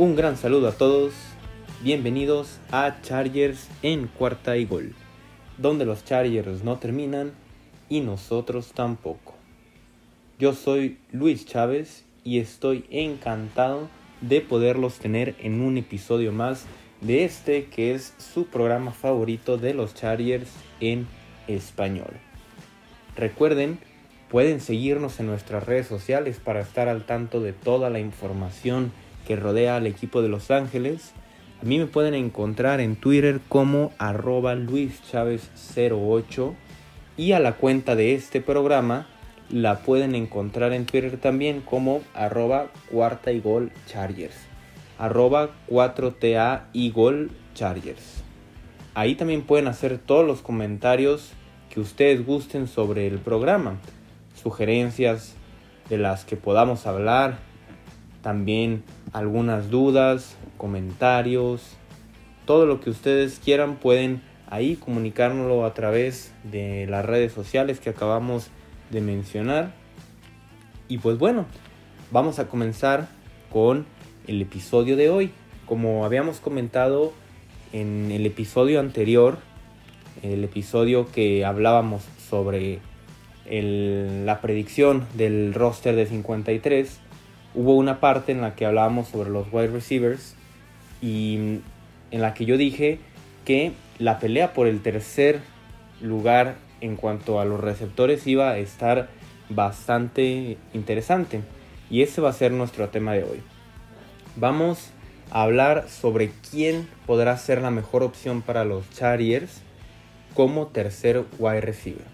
Un gran saludo a todos, bienvenidos a Chargers en cuarta y gol, donde los Chargers no terminan y nosotros tampoco. Yo soy Luis Chávez y estoy encantado de poderlos tener en un episodio más de este que es su programa favorito de los Chargers en español. Recuerden, pueden seguirnos en nuestras redes sociales para estar al tanto de toda la información que rodea al equipo de Los Ángeles. A mí me pueden encontrar en Twitter como arroba luischavez08 y a la cuenta de este programa la pueden encontrar en Twitter también como arroba cuarta y gol chargers. Arroba 4TA y chargers. Ahí también pueden hacer todos los comentarios que ustedes gusten sobre el programa. Sugerencias de las que podamos hablar. También algunas dudas, comentarios. Todo lo que ustedes quieran pueden ahí comunicárnoslo a través de las redes sociales que acabamos de mencionar. Y pues bueno, vamos a comenzar con el episodio de hoy. Como habíamos comentado en el episodio anterior, el episodio que hablábamos sobre la predicción del roster de 53, hubo una parte en la que hablábamos sobre los wide receivers y en la que yo dije que la pelea por el tercer lugar en cuanto a los receptores iba a estar bastante interesante. Y ese va a ser nuestro tema de hoy. Vamos a hablar sobre quién podrá ser la mejor opción para los Chargers como tercer wide receiver.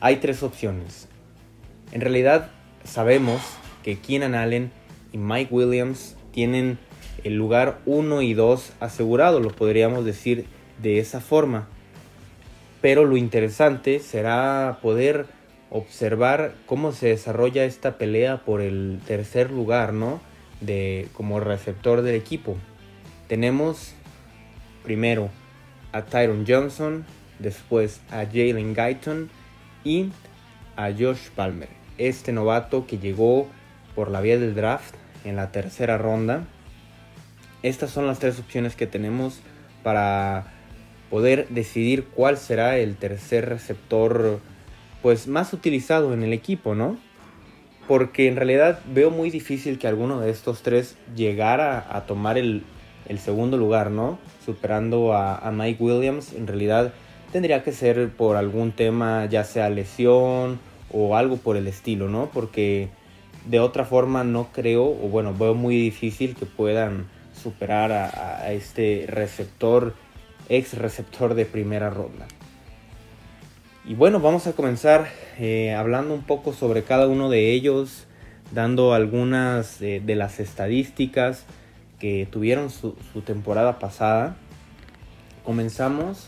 Hay tres opciones. En realidad sabemos que Keenan Allen y Mike Williams tienen el lugar 1 y 2 asegurado, lo podríamos decir de esa forma. Pero lo interesante será poder observar cómo se desarrolla esta pelea por el tercer lugar, ¿no? De, como receptor del equipo. Tenemos primero a Tyron Johnson, después a Jalen Guyton y a Josh Palmer. Este novato que llegó por la vía del draft en la tercera ronda. Estas son las tres opciones que tenemos para poder decidir cuál será el tercer receptor pues más utilizado en el equipo, ¿no? Porque en realidad veo muy difícil que alguno de estos tres llegara a tomar el, segundo lugar, ¿no? Superando a, a, Mike Williams, en realidad tendría que ser por algún tema, ya sea lesión o algo por el estilo, ¿no? Porque de otra forma no creo, o bueno, veo muy difícil que puedan superar a, este receptor ex receptor de primera ronda. Y bueno, vamos a comenzar eh, hablando un poco sobre cada uno de ellos, dando algunas de las estadísticas que tuvieron su, temporada pasada. Comenzamos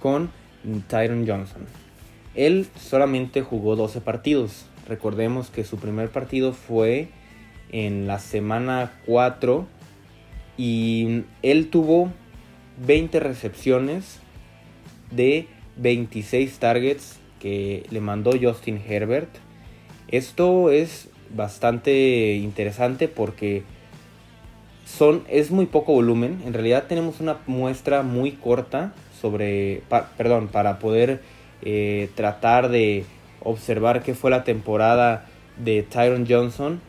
con Tyron Johnson. Él solamente jugó 12 partidos. Recordemos que su primer partido fue en la semana 4 y él tuvo 20 recepciones de 26 targets que le mandó Justin Herbert. Esto es bastante interesante porque son, es muy poco volumen. En realidad tenemos una muestra muy corta sobre, perdón, para poder eh, tratar de observar qué fue la temporada de Tyron Johnson.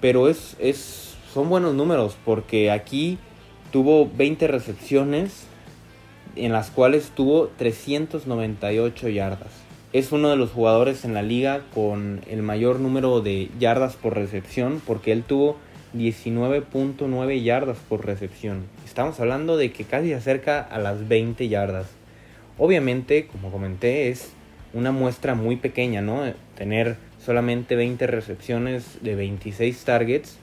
Pero es, es, son buenos números porque aquí tuvo 20 recepciones en las cuales tuvo 398 yardas. Es uno de los jugadores en la liga con el mayor número de yardas por recepción porque él tuvo 19.9 yardas por recepción. Estamos hablando de que casi acerca a las 20 yardas. Obviamente, como comenté, es una muestra muy pequeña, ¿no? Tener solamente 20 recepciones de 26 targets,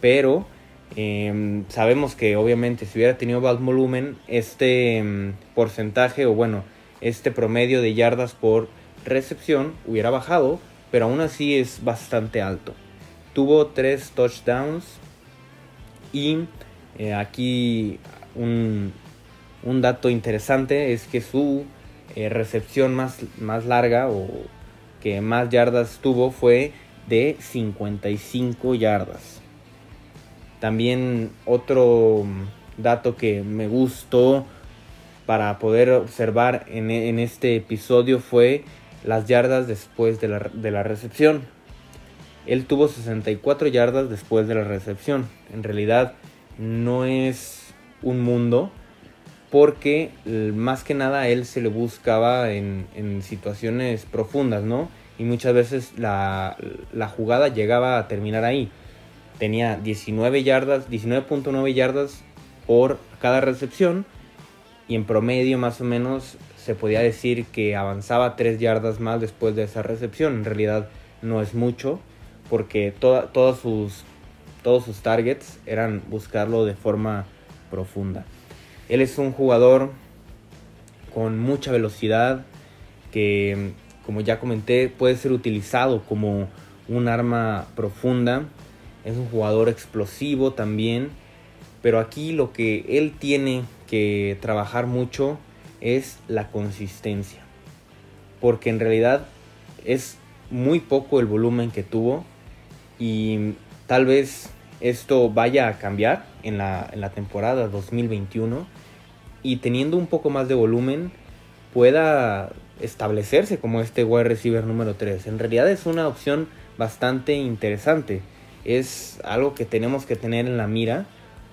pero Em, sabemos que obviamente si hubiera tenido más volumen, este em, porcentaje o bueno, este promedio de yardas por recepción hubiera bajado, pero aún así es bastante alto. Tuvo tres touchdowns y eh, aquí un, dato interesante es que su eh, recepción más, más larga o que más yardas tuvo fue de 55 yardas. También otro dato que me gustó para poder observar en, en este episodio fue las yardas después de la, de la recepción. Él tuvo 64 yardas después de la recepción. En realidad no es un mundo porque más que nada a él se le buscaba en, en situaciones profundas, ¿no? Y muchas veces la, jugada llegaba a terminar ahí. Tenía 19 yardas, 19.9 yardas por cada recepción y en promedio más o menos se podía decir que avanzaba 3 yardas más después de esa recepción. En realidad no es mucho porque todos, sus, todos sus targets eran buscarlo de forma profunda. Él es un jugador con mucha velocidad que, como ya comenté, puede ser utilizado como un arma profunda. Es un jugador explosivo también. Pero aquí lo que él tiene que trabajar mucho es la consistencia. Porque en realidad es muy poco el volumen que tuvo y tal vez esto vaya a cambiar en la, en la temporada 2021 y teniendo un poco más de volumen pueda establecerse como este wide receiver número 3. En realidad es una opción bastante interesante. Es algo que tenemos que tener en la mira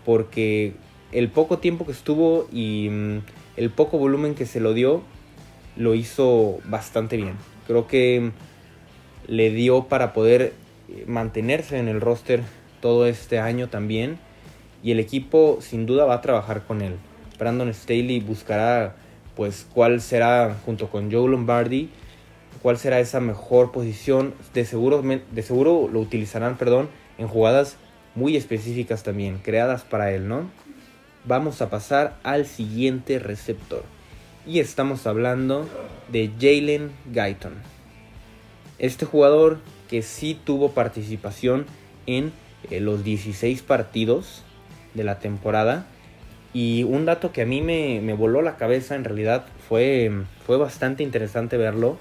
porque el poco tiempo que estuvo y mm, el poco volumen que se lo dio lo hizo bastante bien. Creo que le dio para poder mantenerse en el roster todo este año también. Y el equipo sin duda va a trabajar con él. Brandon Staley buscará pues cuál será junto con Joe Lombardi cuál será esa mejor posición. De seguro, de seguro lo utilizarán, perdón, en jugadas muy específicas también, creadas para él, ¿no? Vamos a pasar al siguiente receptor. Y estamos hablando de Jalen Guyton. Este jugador que sí tuvo participación en eh, los 16 partidos de la temporada. Y un dato que a mí me, voló la cabeza en realidad fue, fue bastante interesante verlo.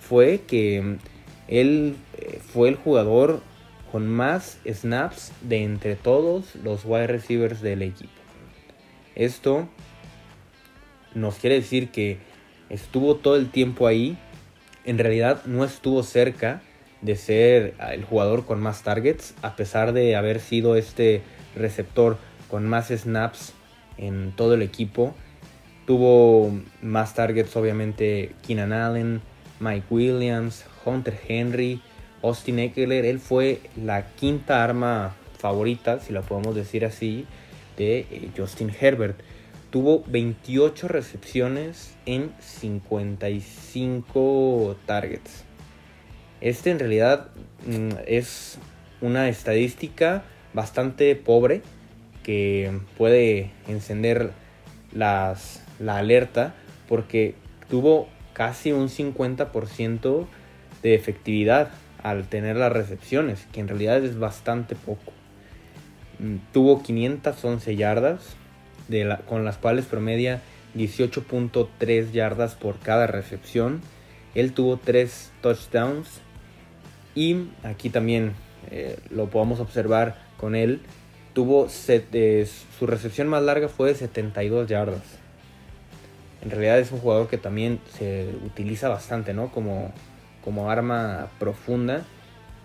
Fue que mm, él eh, fue el jugador con más snaps de entre todos los wide receivers del equipo. Esto nos quiere decir que estuvo todo el tiempo ahí. En realidad no estuvo cerca de ser el jugador con más targets, a pesar de haber sido este receptor con más snaps en todo el equipo. Tuvo más targets obviamente Keenan Allen, Mike Williams, Hunter Henry, Austin Eckler. Él fue la quinta arma favorita, si la podemos decir así, de eh, Justin Herbert. Tuvo 28 recepciones en 55 targets. Este en realidad mm, es una estadística bastante pobre que puede encender las, la alerta porque tuvo casi un 50% de efectividad al tener las recepciones, que en realidad es bastante poco. Mm, tuvo 511 yardas, con las cuales promedia 18.3 yardas por cada recepción. Él tuvo 3 touchdowns y aquí también eh, lo podemos observar con él. Tuvo eh, su recepción más larga fue de 72 yardas. En realidad es un jugador que también se utiliza bastante, ¿no? Como, como arma profunda.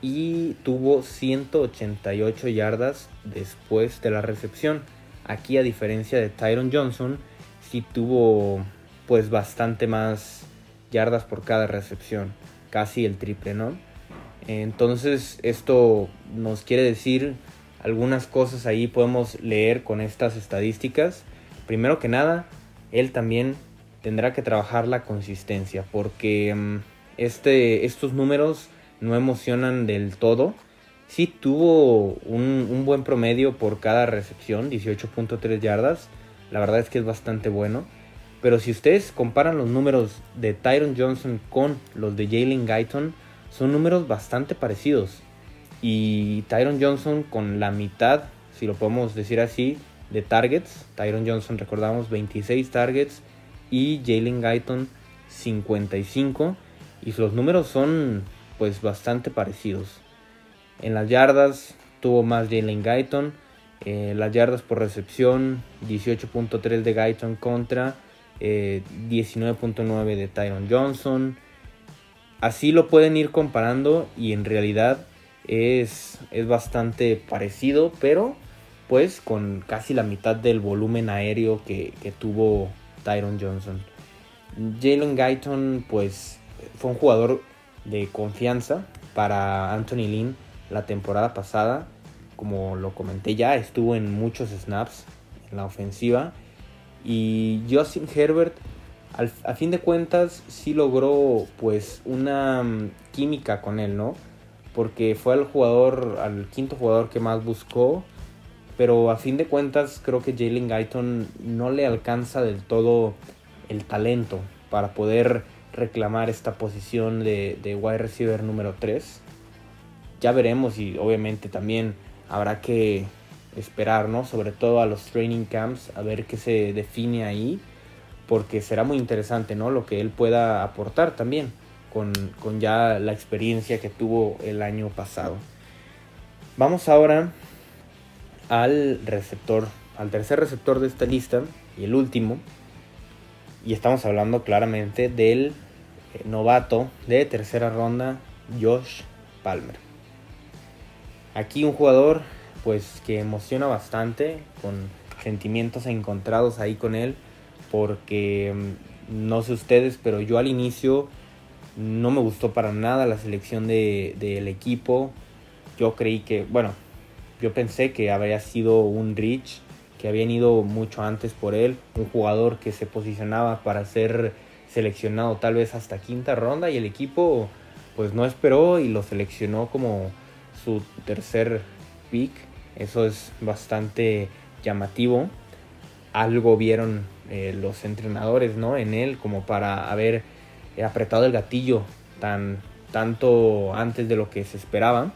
Y tuvo 188 yardas después de la recepción. Aquí a diferencia de Tyron Johnson, sí tuvo pues bastante más yardas por cada recepción. Casi el triple, ¿no? Entonces esto nos quiere decir algunas cosas ahí podemos leer con estas estadísticas. Primero que nada, él también tendrá que trabajar la consistencia porque mm, este, estos números no emocionan del todo. Sí tuvo un, un buen promedio por cada recepción, 18.3 yardas. La verdad es que es bastante bueno. Pero si ustedes comparan los números de Tyron Johnson con los de Jalen Guyton, son números bastante parecidos. Y Tyron Johnson con la mitad, si lo podemos decir así, de targets. Tyron Johnson, recordamos, 26 targets y Jalen Guyton 55. Y los números son pues bastante parecidos. En las yardas tuvo más Jalen Guyton. Eh, las yardas por recepción, 18.3 de Guyton contra 19.9 de Tyron Johnson. Así lo pueden ir comparando y en realidad es, es bastante parecido, pero pues con casi la mitad del volumen aéreo que, tuvo Tyron Johnson. Jalen Guyton pues fue un jugador de confianza para Anthony Lynn la temporada pasada. Como lo comenté ya, estuvo en muchos snaps en la ofensiva. Y Justin Herbert, a fin de cuentas, sí logró pues una mm, química con él, ¿no? Porque fue el jugador, al quinto jugador que más buscó. Pero a fin de cuentas creo que Jalen Guyton no le alcanza del todo el talento para poder reclamar esta posición de, de wide receiver número 3. Ya veremos y obviamente también habrá que esperar, ¿no? Sobre todo a los training camps, a ver qué se define ahí, porque será muy interesante, ¿no? Lo que él pueda aportar también con, con ya la experiencia que tuvo el año pasado. Vamos ahora al receptor, al tercer receptor de esta lista y el último. Y estamos hablando claramente del eh, novato de tercera ronda, Josh Palmer. Aquí un jugador pues que emociona bastante, con sentimientos encontrados ahí con él, porque mm, no sé ustedes, pero yo al inicio no me gustó para nada la selección del de, equipo. Yo creí que, bueno, yo pensé que habría sido un Rich, que habían ido mucho antes por él, un jugador que se posicionaba para ser seleccionado tal vez hasta quinta ronda y el equipo pues no esperó y lo seleccionó como su tercer pick. Eso es bastante llamativo. Algo vieron eh, los entrenadores ¿no? en él como para haber apretado el gatillo tan, tanto antes de lo que se esperaba.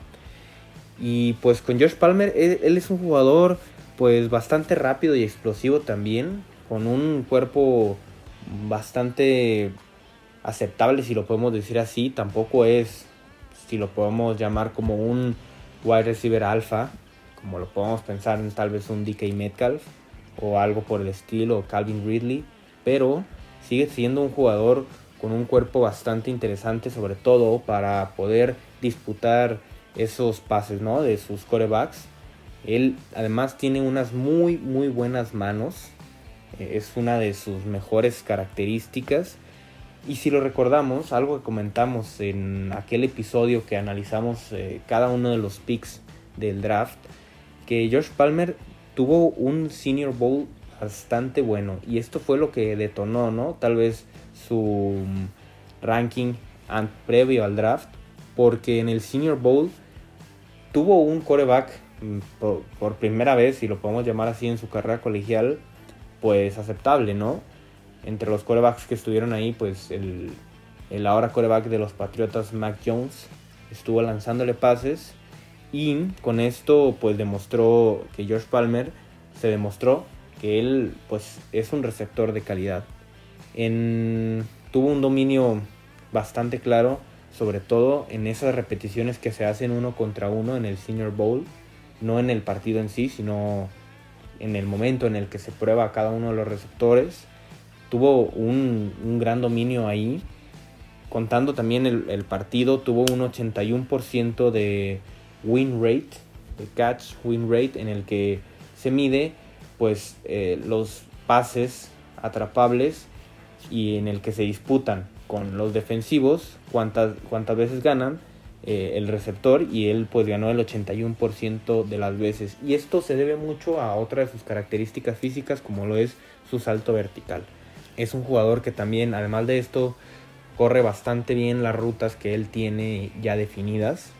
Y pues con Josh Palmer, él, es un jugador pues bastante rápido y explosivo también, con un cuerpo bastante aceptable si lo podemos decir así, tampoco es si lo podemos llamar como un wide receiver alfa, como lo podemos pensar en tal vez un DK Metcalf o algo por el estilo, Calvin Ridley, pero sigue siendo un jugador con un cuerpo bastante interesante, sobre todo para poder disputar esos pases ¿no? de sus corebacks. Él además tiene unas muy muy buenas manos, eh, es una de sus mejores características y si lo recordamos, algo que comentamos en aquel episodio que analizamos eh, cada uno de los picks del draft, que Josh Palmer tuvo un Senior Bowl bastante bueno y esto fue lo que detonó, ¿no? Tal vez su mm, ranking previo al draft, porque en el Senior Bowl tuvo un coreback mm, por, primera vez, si lo podemos llamar así en su carrera colegial, pues aceptable, ¿no? entre los corebacks que estuvieron ahí, pues el, el ahora coreback de los Patriotas, Mac Jones, estuvo lanzándole pases y con esto pues demostró que George Palmer se demostró que él pues es un receptor de calidad. En, tuvo un dominio bastante claro, sobre todo en esas repeticiones que se hacen uno contra uno en el Senior Bowl, no en el partido en sí, sino en el momento en el que se prueba cada uno de los receptores tuvo un, gran dominio ahí. Contando también el, partido, tuvo un 81% de win rate, de catch win rate, en el que se mide pues eh, los pases atrapables y en el que se disputan con los defensivos cuántas, cuántas veces ganan eh, el receptor y él pues ganó el 81% de las veces y esto se debe mucho a otra de sus características físicas como lo es su salto vertical es un jugador que también, además de esto, corre bastante bien las rutas que él tiene ya definidas.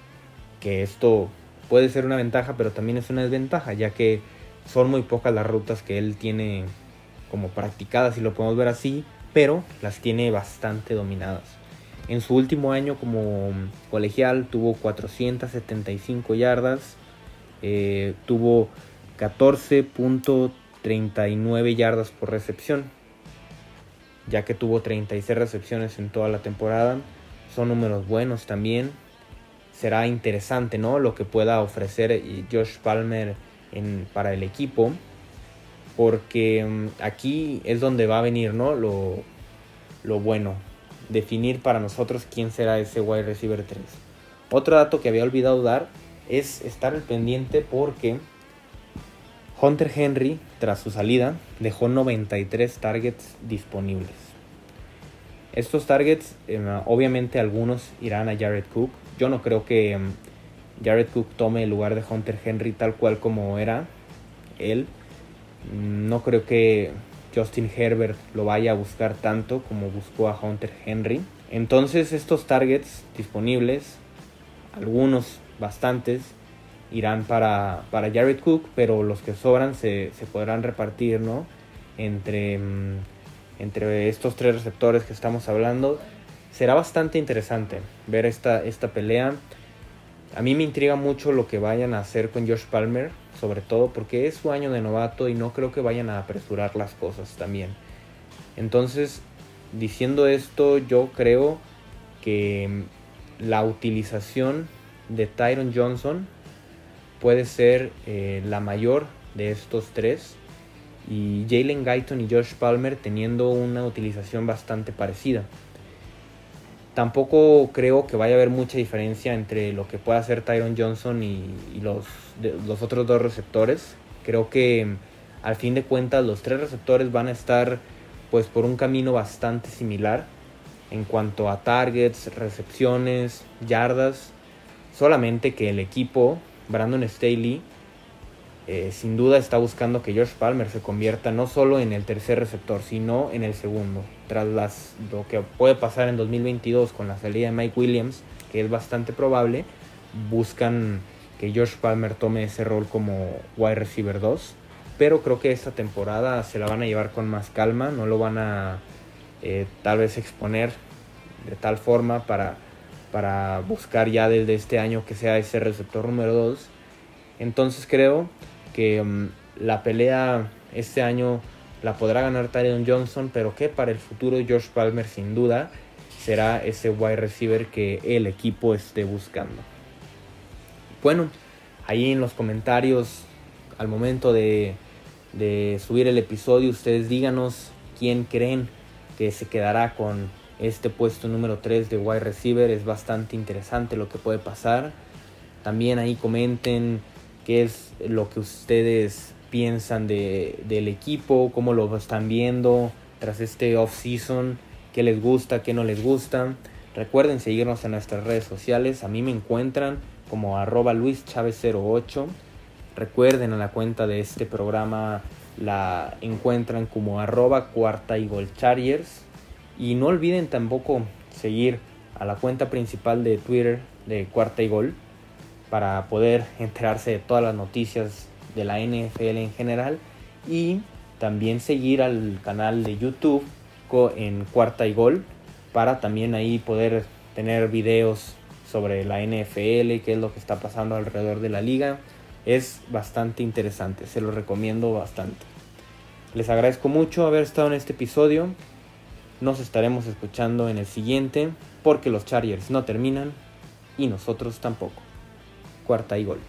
Que esto puede ser una ventaja, pero también es una desventaja, ya que son muy pocas las rutas que él tiene como practicadas, si lo podemos ver así, pero las tiene bastante dominadas. En su último año como colegial tuvo 475 yardas, eh, tuvo 14.39 yardas por recepción, ya que tuvo 36 recepciones en toda la temporada. Son números buenos también. Será interesante, ¿no? Lo que pueda ofrecer Josh Palmer para el equipo. Porque mm, aquí es donde va a venir ¿no? lo, lo bueno. Definir para nosotros quién será ese wide receiver 3. Otro dato que había olvidado dar es estar al pendiente porque Hunter Henry, tras su salida, dejó 93 targets disponibles. Estos targets, em, obviamente algunos irán a Jared Cook. Yo no creo que em, Jared Cook tome el lugar de Hunter Henry tal cual como era él. No creo que Justin Herbert lo vaya a buscar tanto como buscó a Hunter Henry. Entonces estos targets disponibles, algunos bastantes, irán para, para Jared Cook, pero los que sobran se, podrán repartir ¿no? entre, mm, entre estos tres receptores que estamos hablando. Será bastante interesante ver esta, esta pelea. A mí me intriga mucho lo que vayan a hacer con Josh Palmer, sobre todo porque es su año de novato y no creo que vayan a apresurar las cosas también. Entonces, diciendo esto, yo creo que mm, la utilización de Tyron Johnson puede ser eh, la mayor de estos tres. Y Jalen Guyton y Josh Palmer teniendo una utilización bastante parecida. Tampoco creo que vaya a haber mucha diferencia entre lo que pueda hacer Tyron Johnson y, los, los otros dos receptores. Creo que al fin de cuentas los tres receptores van a estar pues por un camino bastante similar en cuanto a targets, recepciones, yardas. Solamente que el equipo Brandon Staley eh, sin duda está buscando que George Palmer se convierta no solo en el tercer receptor, sino en el segundo. Tras las, lo que puede pasar en 2022 con la salida de Mike Williams, que es bastante probable, buscan que George Palmer tome ese rol como wide receiver 2. Pero creo que esta temporada se la van a llevar con más calma, no lo van a eh, tal vez exponer de tal forma para para buscar ya desde este año que sea ese receptor número 2. Entonces creo que mm, la pelea este año la podrá ganar Tyron Johnson, pero que para el futuro George Palmer sin duda será ese wide receiver que el equipo esté buscando. Bueno, ahí en los comentarios al momento de, de subir el episodio ustedes díganos quién creen que se quedará con este puesto número 3 de wide receiver es bastante interesante lo que puede pasar. También ahí comenten qué es lo que ustedes piensan de, del equipo, cómo lo están viendo tras este off-season, qué les gusta, qué no les gusta. Recuerden seguirnos en nuestras redes sociales. A mí me encuentran como arroba luischavez08. Recuerden a la cuenta de este programa la encuentran como arroba cuarta y Chargers. Y no olviden tampoco seguir a la cuenta principal de Twitter de Cuarta y Gol para poder enterarse de todas las noticias de la NFL en general y también seguir al canal de YouTube en Cuarta y Gol para también ahí poder tener videos sobre la NFL, qué es lo que está pasando alrededor de la liga. Es bastante interesante, se lo recomiendo bastante. Les agradezco mucho haber estado en este episodio. Nos estaremos escuchando en el siguiente porque los Chargers no terminan y nosotros tampoco. Cuarta y gol.